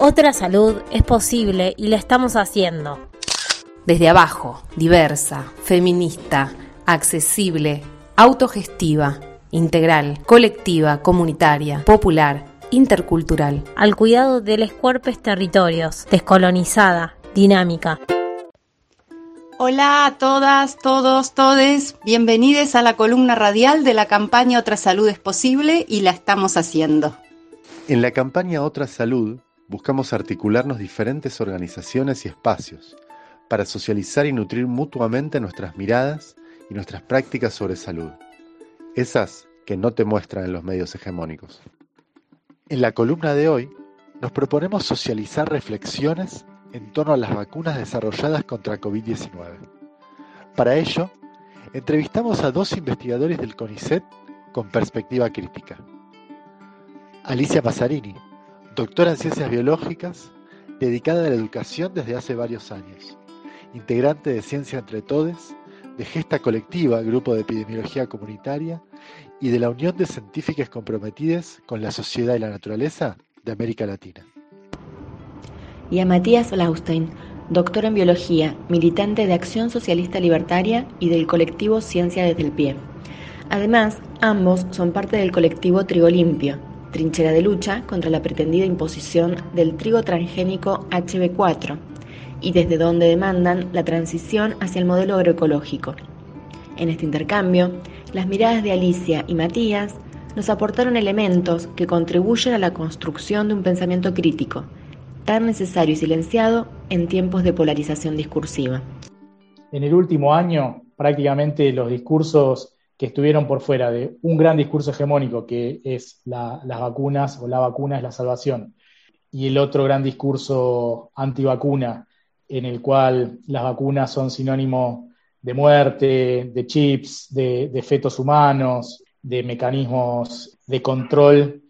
Otra salud es posible y la estamos haciendo. Desde abajo, diversa, feminista, accesible, autogestiva, integral, colectiva, comunitaria, popular, intercultural. Al cuidado de los cuerpos territorios, descolonizada, dinámica. Hola a todas, todos, todes. Bienvenidos a la columna radial de la campaña Otra Salud es Posible y la estamos haciendo. En la campaña Otra Salud buscamos articularnos diferentes organizaciones y espacios para socializar y nutrir mutuamente nuestras miradas y nuestras prácticas sobre salud, esas que no te muestran en los medios hegemónicos. En la columna de hoy nos proponemos socializar reflexiones en torno a las vacunas desarrolladas contra COVID-19. Para ello, entrevistamos a dos investigadores del CONICET con perspectiva crítica. Alicia Passarini, doctora en Ciencias Biológicas, dedicada a la educación desde hace varios años, integrante de Ciencia Entre Todes, de Gesta Colectiva, Grupo de Epidemiología Comunitaria, y de la Unión de Científicas Comprometidas con la Sociedad y la Naturaleza de América Latina. Y a Matías Laustein, doctor en Biología, militante de Acción Socialista Libertaria y del colectivo Ciencia desde el Pie. Además, ambos son parte del colectivo Trigo Limpio, trinchera de lucha contra la pretendida imposición del trigo transgénico HB4 y desde donde demandan la transición hacia el modelo agroecológico. En este intercambio, las miradas de Alicia y Matías nos aportaron elementos que contribuyen a la construcción de un pensamiento crítico, tan necesario y silenciado en tiempos de polarización discursiva. En el último año, prácticamente los discursos que estuvieron por fuera de un gran discurso hegemónico que es las vacunas o la vacuna es la salvación, y el otro gran discurso antivacuna en el cual las vacunas son sinónimo de muerte, de chips, de, fetos humanos, de mecanismos de control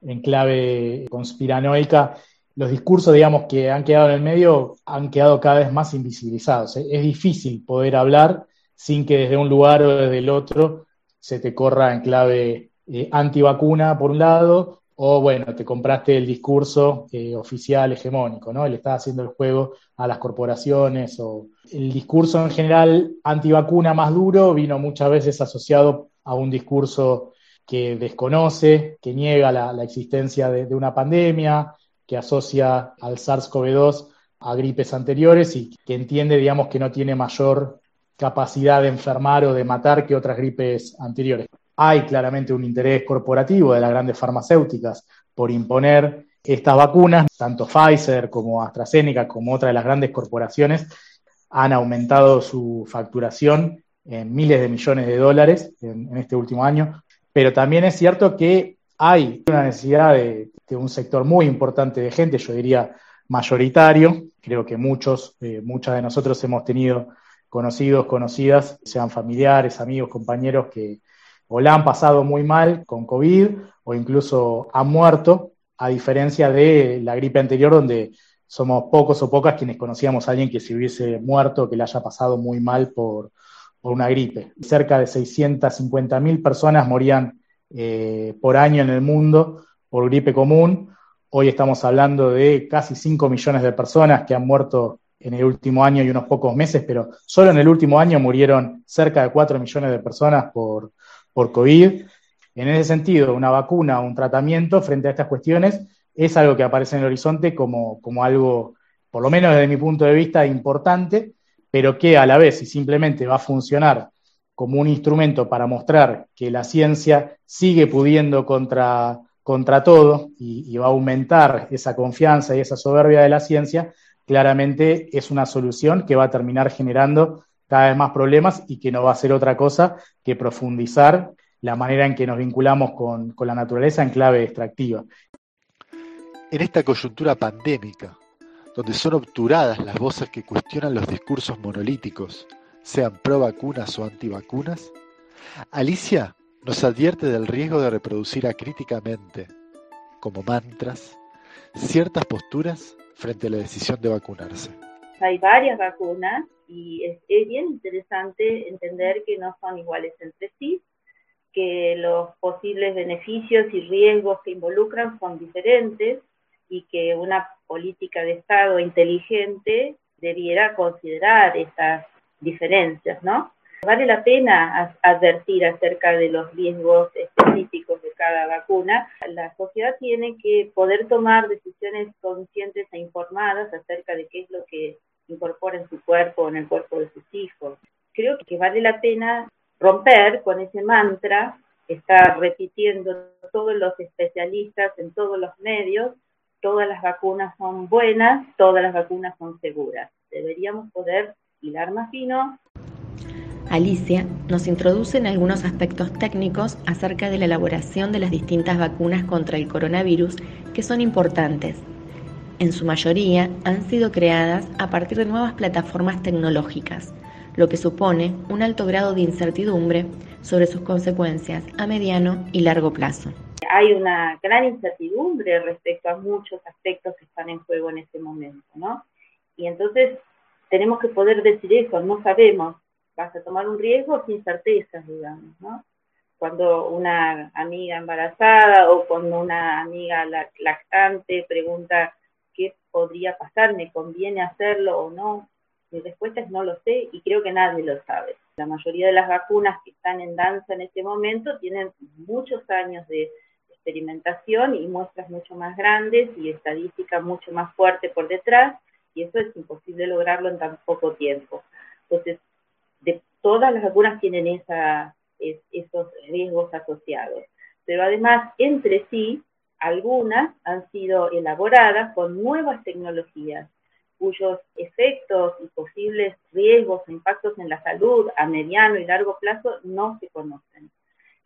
en clave conspiranoica, los discursos, digamos, que han quedado en el medio han quedado cada vez más invisibilizados. Es difícil poder hablar sin que desde un lugar o desde el otro se te corra en clave eh, antivacuna por un lado, o bueno, te compraste el discurso eh, oficial hegemónico, ¿no? Le estás haciendo el juego a las corporaciones o el discurso en general antivacuna más duro vino muchas veces asociado a un discurso que desconoce, que niega la, existencia de, de, una pandemia, que asocia al SARS-CoV-2 a gripes anteriores y que entiende, digamos, que no tiene mayor capacidad de enfermar o de matar que otras gripes anteriores. Hay claramente un interés corporativo de las grandes farmacéuticas por imponer estas vacunas, tanto Pfizer como AstraZeneca como otras de las grandes corporaciones han aumentado su facturación en miles de millones de dólares en, este último año, pero también es cierto que hay una necesidad de, un sector muy importante de gente, yo diría mayoritario, creo que muchos, eh, muchas de nosotros hemos tenido conocidos, conocidas, sean familiares, amigos, compañeros que o la han pasado muy mal con COVID o incluso han muerto, a diferencia de la gripe anterior donde somos pocos o pocas quienes conocíamos a alguien que se hubiese muerto, que le haya pasado muy mal por, una gripe. Cerca de 650 mil personas morían eh, por año en el mundo por gripe común. Hoy estamos hablando de casi 5 millones de personas que han muerto en el último año y unos pocos meses, pero solo en el último año murieron cerca de 4 millones de personas por, por COVID. En ese sentido, una vacuna, un tratamiento frente a estas cuestiones es algo que aparece en el horizonte como, como algo, por lo menos desde mi punto de vista, importante, pero que a la vez, si simplemente va a funcionar como un instrumento para mostrar que la ciencia sigue pudiendo contra, contra todo y, y va a aumentar esa confianza y esa soberbia de la ciencia, claramente es una solución que va a terminar generando cada vez más problemas y que no va a ser otra cosa que profundizar la manera en que nos vinculamos con, la naturaleza en clave extractiva. En esta coyuntura pandémica, donde son obturadas las voces que cuestionan los discursos monolíticos, sean pro vacunas o antivacunas, Alicia nos advierte del riesgo de reproducir acríticamente, como mantras, ciertas posturas frente a la decisión de vacunarse. Hay varias vacunas y es, bien interesante entender que no son iguales entre sí, que los posibles beneficios y riesgos que involucran son diferentes y que una política de Estado inteligente debiera considerar esas diferencias, ¿no? Vale la pena advertir acerca de los riesgos específicos cada vacuna. La sociedad tiene que poder tomar decisiones conscientes e informadas acerca de qué es lo que incorpora en su cuerpo en el cuerpo de sus hijos. Creo que vale la pena romper con ese mantra que está repitiendo todos los especialistas en todos los medios, todas las vacunas son buenas, todas las vacunas son seguras. Deberíamos poder hilar más fino Alicia nos introduce en algunos aspectos técnicos acerca de la elaboración de las distintas vacunas contra el coronavirus que son importantes. En su mayoría han sido creadas a partir de nuevas plataformas tecnológicas, lo que supone un alto grado de incertidumbre sobre sus consecuencias a mediano y largo plazo. Hay una gran incertidumbre respecto a muchos aspectos que están en juego en este momento, ¿no? Y entonces tenemos que poder decir eso, no sabemos vas a tomar un riesgo sin certezas, digamos, ¿no? Cuando una amiga embarazada o cuando una amiga lactante pregunta qué podría pasar, me conviene hacerlo o no, mi respuesta es no lo sé y creo que nadie lo sabe. La mayoría de las vacunas que están en danza en este momento tienen muchos años de experimentación y muestras mucho más grandes y estadística mucho más fuerte por detrás y eso es imposible lograrlo en tan poco tiempo. Entonces, de todas las vacunas tienen esa, esos riesgos asociados. Pero además, entre sí, algunas han sido elaboradas con nuevas tecnologías cuyos efectos y posibles riesgos o impactos en la salud a mediano y largo plazo no se conocen.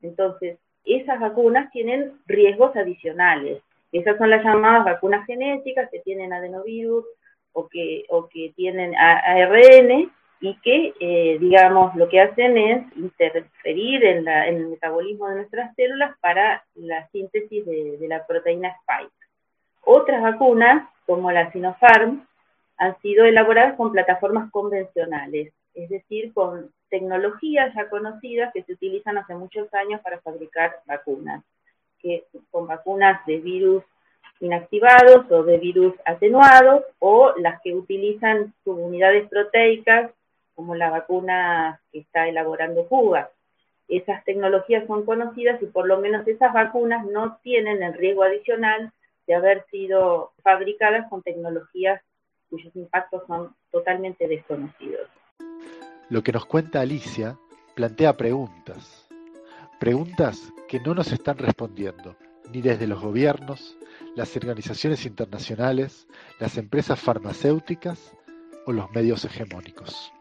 Entonces, esas vacunas tienen riesgos adicionales. Esas son las llamadas vacunas genéticas que tienen adenovirus o que, o que tienen ARN y que, eh, digamos, lo que hacen es interferir en, el metabolismo de nuestras células para la síntesis de, la proteína Spike. Otras vacunas, como la Sinopharm, han sido elaboradas con plataformas convencionales, es decir, con tecnologías ya conocidas que se utilizan hace muchos años para fabricar vacunas, que son vacunas de virus inactivados o de virus atenuados, o las que utilizan subunidades proteicas como la vacuna que está elaborando Cuba. Esas tecnologías son conocidas y por lo menos esas vacunas no tienen el riesgo adicional de haber sido fabricadas con tecnologías cuyos impactos son totalmente desconocidos. Lo que nos cuenta Alicia plantea preguntas, preguntas que no nos están respondiendo ni desde los gobiernos, las organizaciones internacionales, las empresas farmacéuticas o los medios hegemónicos.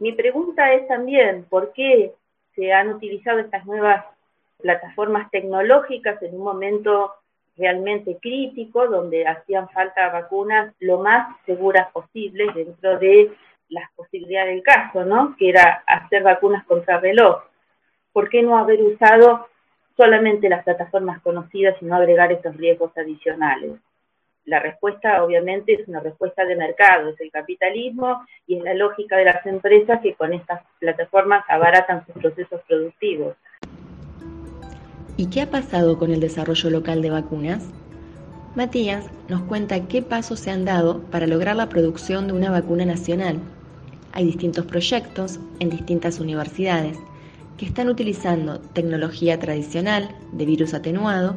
Mi pregunta es también, ¿por qué se han utilizado estas nuevas plataformas tecnológicas en un momento realmente crítico, donde hacían falta vacunas lo más seguras posibles dentro de las posibilidades del caso, ¿no? Que era hacer vacunas contra reloj. ¿Por qué no haber usado solamente las plataformas conocidas y no agregar estos riesgos adicionales? La respuesta obviamente es una respuesta de mercado, es el capitalismo y es la lógica de las empresas que con estas plataformas abaratan sus procesos productivos. ¿Y qué ha pasado con el desarrollo local de vacunas? Matías nos cuenta qué pasos se han dado para lograr la producción de una vacuna nacional. Hay distintos proyectos en distintas universidades que están utilizando tecnología tradicional de virus atenuado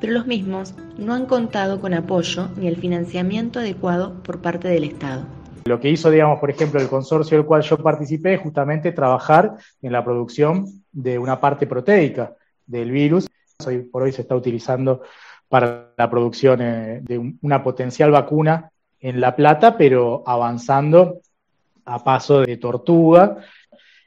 pero los mismos no han contado con apoyo ni el financiamiento adecuado por parte del Estado. Lo que hizo, digamos, por ejemplo, el consorcio del cual yo participé es justamente trabajar en la producción de una parte proteica del virus. Hoy por hoy se está utilizando para la producción eh, de una potencial vacuna en La Plata, pero avanzando a paso de tortuga.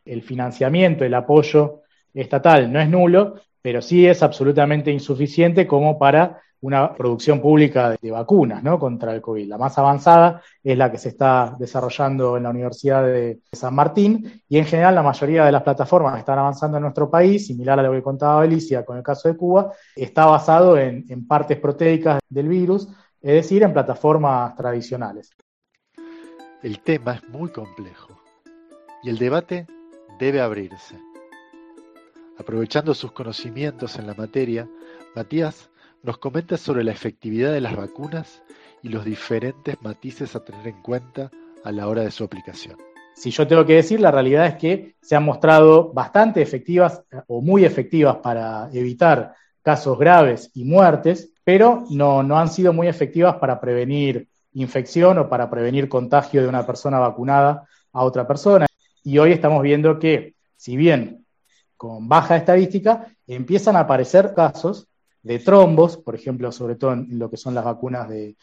El financiamiento, el apoyo estatal no es nulo, pero sí es absolutamente insuficiente como para una producción pública de, vacunas ¿no? contra el COVID. La más avanzada es la que se está desarrollando en la Universidad de San Martín y en general la mayoría de las plataformas que están avanzando en nuestro país, similar a lo que contaba Alicia con el caso de Cuba, está basado en, en partes proteicas del virus, es decir, en plataformas tradicionales. El tema es muy complejo y el debate debe abrirse. Aprovechando sus conocimientos en la materia, Matías nos comenta sobre la efectividad de las vacunas y los diferentes matices a tener en cuenta a la hora de su aplicación. Si yo tengo que decir, la realidad es que se han mostrado bastante efectivas o muy efectivas para evitar casos graves y muertes, pero no, no han sido muy efectivas para prevenir infección o para prevenir contagio de una persona vacunada a otra persona. Y hoy estamos viendo que, si bien con baja estadística, empiezan a aparecer casos de trombos, por ejemplo, sobre todo en lo que son las vacunas de,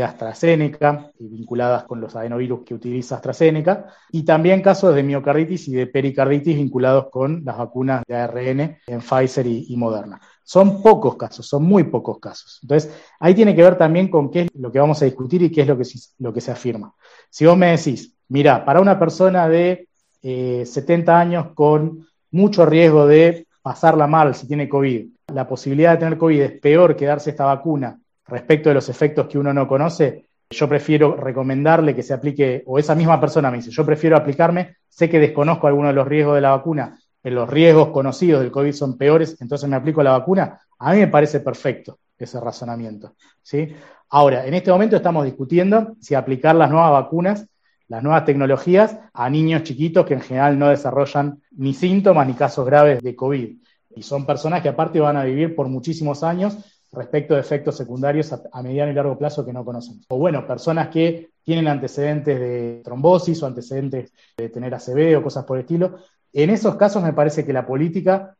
AstraZeneca vinculadas con los adenovirus que utiliza AstraZeneca, y también casos de miocarditis y de pericarditis vinculados con las vacunas de ARN en Pfizer y, Moderna. Son pocos casos, son muy pocos casos. Entonces, ahí tiene que ver también con qué es lo que vamos a discutir y qué es lo que, lo que se afirma. Si vos me decís, mira, para una persona de 70 eh, años con mucho riesgo de pasarla mal si tiene COVID, la posibilidad de tener COVID es peor que darse esta vacuna respecto de los efectos que uno no conoce, yo prefiero recomendarle que se aplique, o esa misma persona me dice, yo prefiero aplicarme, sé que desconozco algunos de los riesgos de la vacuna, pero los riesgos conocidos del COVID son peores, entonces me aplico la vacuna, a mí me parece perfecto ese razonamiento. ¿sí? Ahora, en este momento estamos discutiendo si aplicar las nuevas vacunas, las nuevas tecnologías, a niños chiquitos que en general no desarrollan ni síntomas ni casos graves de COVID. Y son personas que aparte van a vivir por muchísimos años respecto de efectos secundarios a, mediano y largo plazo que no conocemos. O bueno, personas que tienen antecedentes de trombosis o antecedentes de tener ACV o cosas por el estilo. En esos casos me parece que la política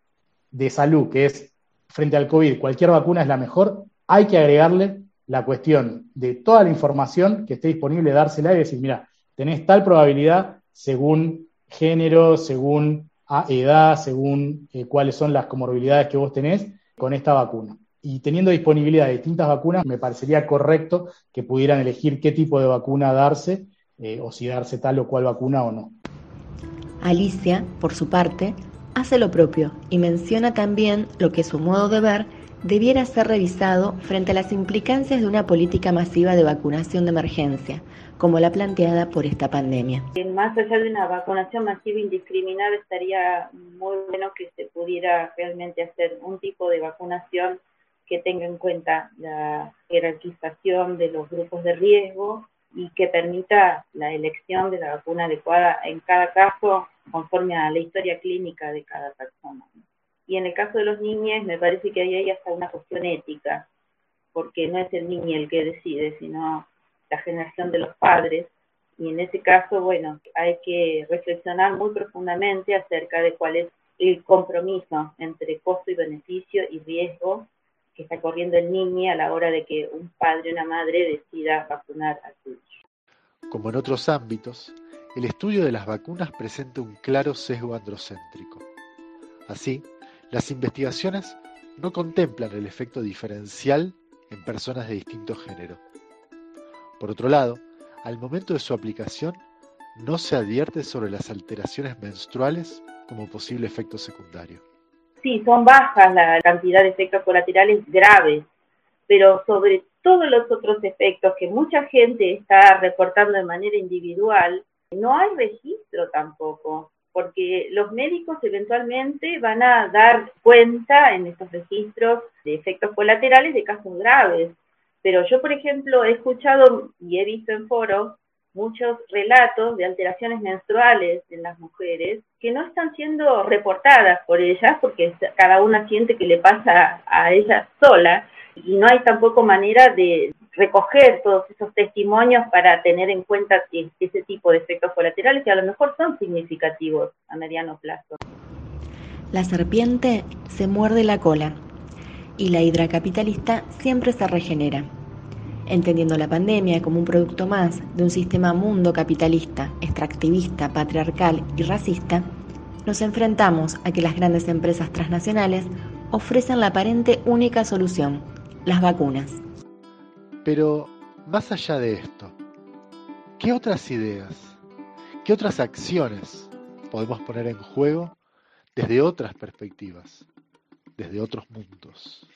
de salud, que es frente al COVID, cualquier vacuna es la mejor, hay que agregarle la cuestión de toda la información que esté disponible, dársela y decir, mira, tenés tal probabilidad según género, según edad, según eh, cuáles son las comorbilidades que vos tenés con esta vacuna y teniendo disponibilidad de distintas vacunas, me parecería correcto que pudieran elegir qué tipo de vacuna darse eh, o si darse tal o cual vacuna o no. Alicia, por su parte, hace lo propio y menciona también lo que su modo de ver debiera ser revisado frente a las implicancias de una política masiva de vacunación de emergencia, como la planteada por esta pandemia. Más allá de una vacunación masiva indiscriminada, estaría muy bueno que se pudiera realmente hacer un tipo de vacunación que tenga en cuenta la jerarquización de los grupos de riesgo y que permita la elección de la vacuna adecuada en cada caso conforme a la historia clínica de cada persona. Y en el caso de los niños me parece que ahí hay hasta una cuestión ética, porque no es el niño el que decide, sino la generación de los padres. Y en ese caso, bueno, hay que reflexionar muy profundamente acerca de cuál es el compromiso entre costo y beneficio y riesgo que está corriendo el niño a la hora de que un padre o una madre decida vacunar a su hijo. Como en otros ámbitos, el estudio de las vacunas presenta un claro sesgo androcéntrico. Así, las investigaciones no contemplan el efecto diferencial en personas de distinto género. Por otro lado, al momento de su aplicación, no se advierte sobre las alteraciones menstruales como posible efecto secundario sí, son bajas la cantidad de efectos colaterales graves, pero sobre todos los otros efectos que mucha gente está reportando de manera individual, no hay registro tampoco, porque los médicos eventualmente van a dar cuenta en estos registros de efectos colaterales de casos graves. Pero yo, por ejemplo, he escuchado y he visto en foros muchos relatos de alteraciones menstruales en las mujeres que no están siendo reportadas por ellas porque cada una siente que le pasa a ella sola y no hay tampoco manera de recoger todos esos testimonios para tener en cuenta ese tipo de efectos colaterales que a lo mejor son significativos a mediano plazo. La serpiente se muerde la cola y la hidra capitalista siempre se regenera entendiendo la pandemia como un producto más de un sistema mundo capitalista, extractivista, patriarcal y racista, nos enfrentamos a que las grandes empresas transnacionales ofrecen la aparente única solución, las vacunas. Pero, más allá de esto, ¿qué otras ideas, qué otras acciones podemos poner en juego desde otras perspectivas, desde otros mundos?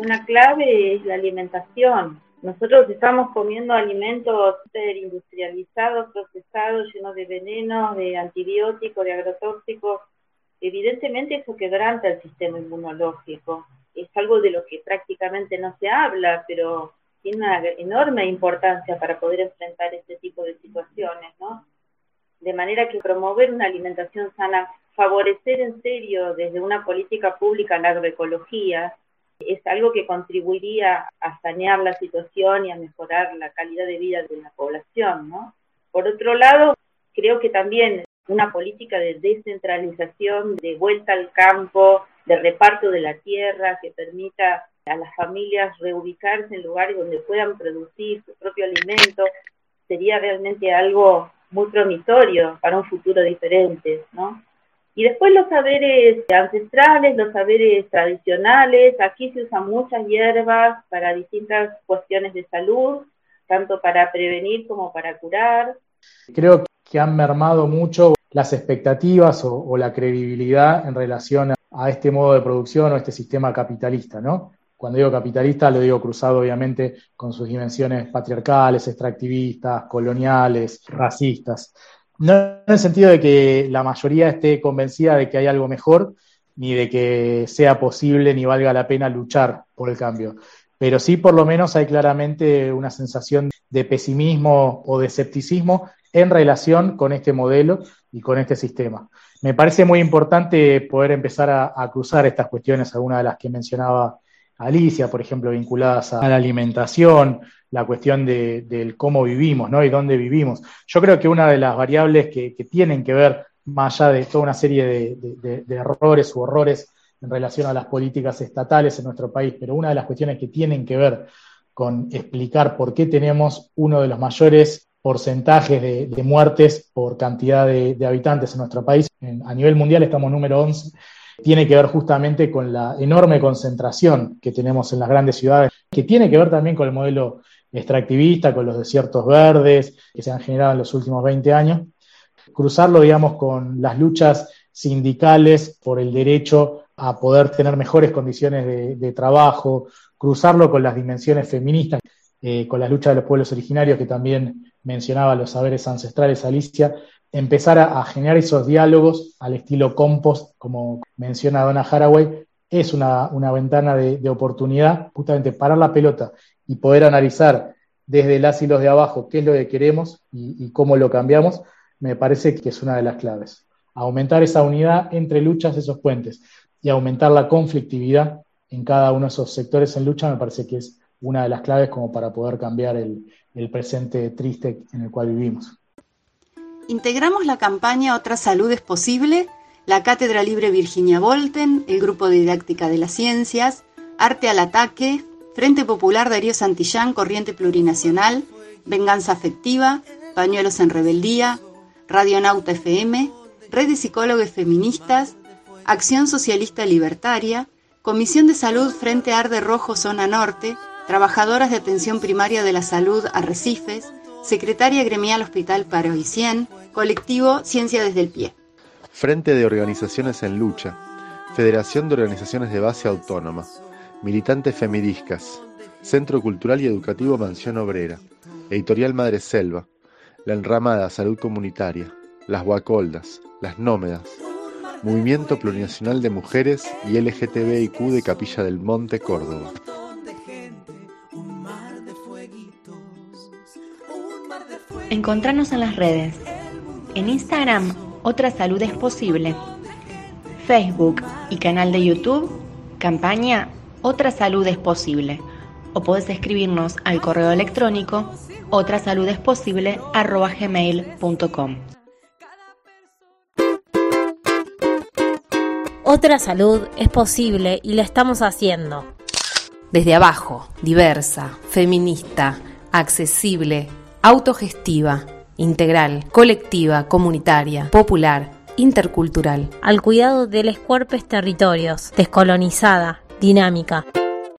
Una clave es la alimentación. Nosotros estamos comiendo alimentos industrializados, procesados, llenos de venenos, de antibióticos, de agrotóxicos. Evidentemente eso quebranta el sistema inmunológico. es algo de lo que prácticamente no se habla, pero tiene una enorme importancia para poder enfrentar este tipo de situaciones, ¿no? De manera que promover una alimentación sana, favorecer en serio desde una política pública la agroecología, es algo que contribuiría a sanear la situación y a mejorar la calidad de vida de la población, ¿no? Por otro lado, creo que también una política de descentralización, de vuelta al campo, de reparto de la tierra, que permita a las familias reubicarse en lugares donde puedan producir su propio alimento, sería realmente algo muy promitorio para un futuro diferente, ¿no? Y después los saberes ancestrales, los saberes tradicionales, aquí se usan muchas hierbas para distintas cuestiones de salud, tanto para prevenir como para curar. Creo que han mermado mucho las expectativas o, la credibilidad en relación a, este modo de producción o este sistema capitalista, ¿no? Cuando digo capitalista lo digo cruzado obviamente con sus dimensiones patriarcales, extractivistas, coloniales, racistas. No en el sentido de que la mayoría esté convencida de que hay algo mejor, ni de que sea posible ni valga la pena luchar por el cambio. Pero sí, por lo menos, hay claramente una sensación de pesimismo o de escepticismo en relación con este modelo y con este sistema. Me parece muy importante poder empezar a, cruzar estas cuestiones, algunas de las que mencionaba Alicia, por ejemplo, vinculadas a, la alimentación, la cuestión de, del cómo vivimos ¿no? y dónde vivimos. Yo creo que una de las variables que, tienen que ver, más allá de toda una serie de, errores u horrores en relación a las políticas estatales en nuestro país, pero una de las cuestiones que tienen que ver con explicar por qué tenemos uno de los mayores porcentajes de, muertes por cantidad de, habitantes en nuestro país. a nivel mundial estamos número 11. Tiene que ver justamente con la enorme concentración que tenemos en las grandes ciudades, que tiene que ver también con el modelo extractivista, con los desiertos verdes que se han generado en los últimos 20 años. Cruzarlo, digamos, con las luchas sindicales por el derecho a poder tener mejores condiciones de trabajo, cruzarlo con las dimensiones feministas eh, con la lucha de los pueblos originarios, que también mencionaba los saberes ancestrales, Alicia, empezar a, generar esos diálogos al estilo compost, como menciona Donna Haraway, es una, ventana de, oportunidad, justamente parar la pelota y poder analizar desde las hilos de abajo qué es lo que queremos y, y cómo lo cambiamos, me parece que es una de las claves. Aumentar esa unidad entre luchas, esos puentes, y aumentar la conflictividad en cada uno de esos sectores en lucha, me parece que es una de las claves como para poder cambiar el, presente triste en el cual vivimos. Integramos la campaña Otra Salud es Posible, la Cátedra Libre Virginia Volten, el Grupo Didáctica de las Ciencias, Arte al Ataque, Frente Popular Darío Santillán, Corriente Plurinacional, Venganza Afectiva, Pañuelos en Rebeldía, Radionauta FM, Red de Psicólogos Feministas, Acción Socialista Libertaria, Comisión de Salud Frente Arde Rojo Zona Norte, trabajadoras de atención primaria de la salud Arrecifes, secretaria gremial Hospital Paro y Cien, colectivo Ciencia desde el Pie. Frente de Organizaciones en Lucha, Federación de Organizaciones de Base Autónoma, Militantes Femidiscas, Centro Cultural y Educativo Mansión Obrera, Editorial Madre Selva, La Enramada Salud Comunitaria, Las Huacoldas, Las Nómedas, Movimiento Plurinacional de Mujeres y LGTBIQ de Capilla del Monte, Córdoba. Encontrarnos en las redes. En Instagram, Otra Salud es Posible. Facebook y canal de YouTube, campaña Otra Salud es Posible. O podés escribirnos al correo electrónico otrasaludesposible.com. Otra salud es posible y la estamos haciendo. Desde abajo, diversa, feminista, accesible, autogestiva, integral, colectiva, comunitaria, popular, intercultural. Al cuidado de los cuerpos territorios, descolonizada, dinámica.